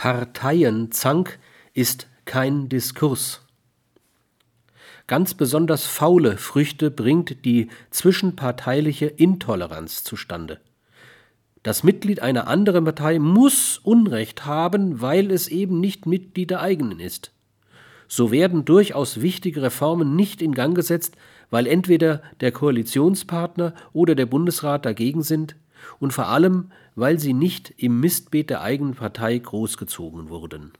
Parteienzank ist kein Diskurs. Ganz besonders faule Früchte bringt die zwischenparteiliche Intoleranz zustande. Das Mitglied einer anderen Partei muss Unrecht haben, weil es eben nicht Mitglied der eigenen ist. So werden durchaus wichtige Reformen nicht in Gang gesetzt, weil entweder der Koalitionspartner oder der Bundesrat dagegen sind und vor allem, weil sie nicht im Mistbeet der eigenen Partei großgezogen wurden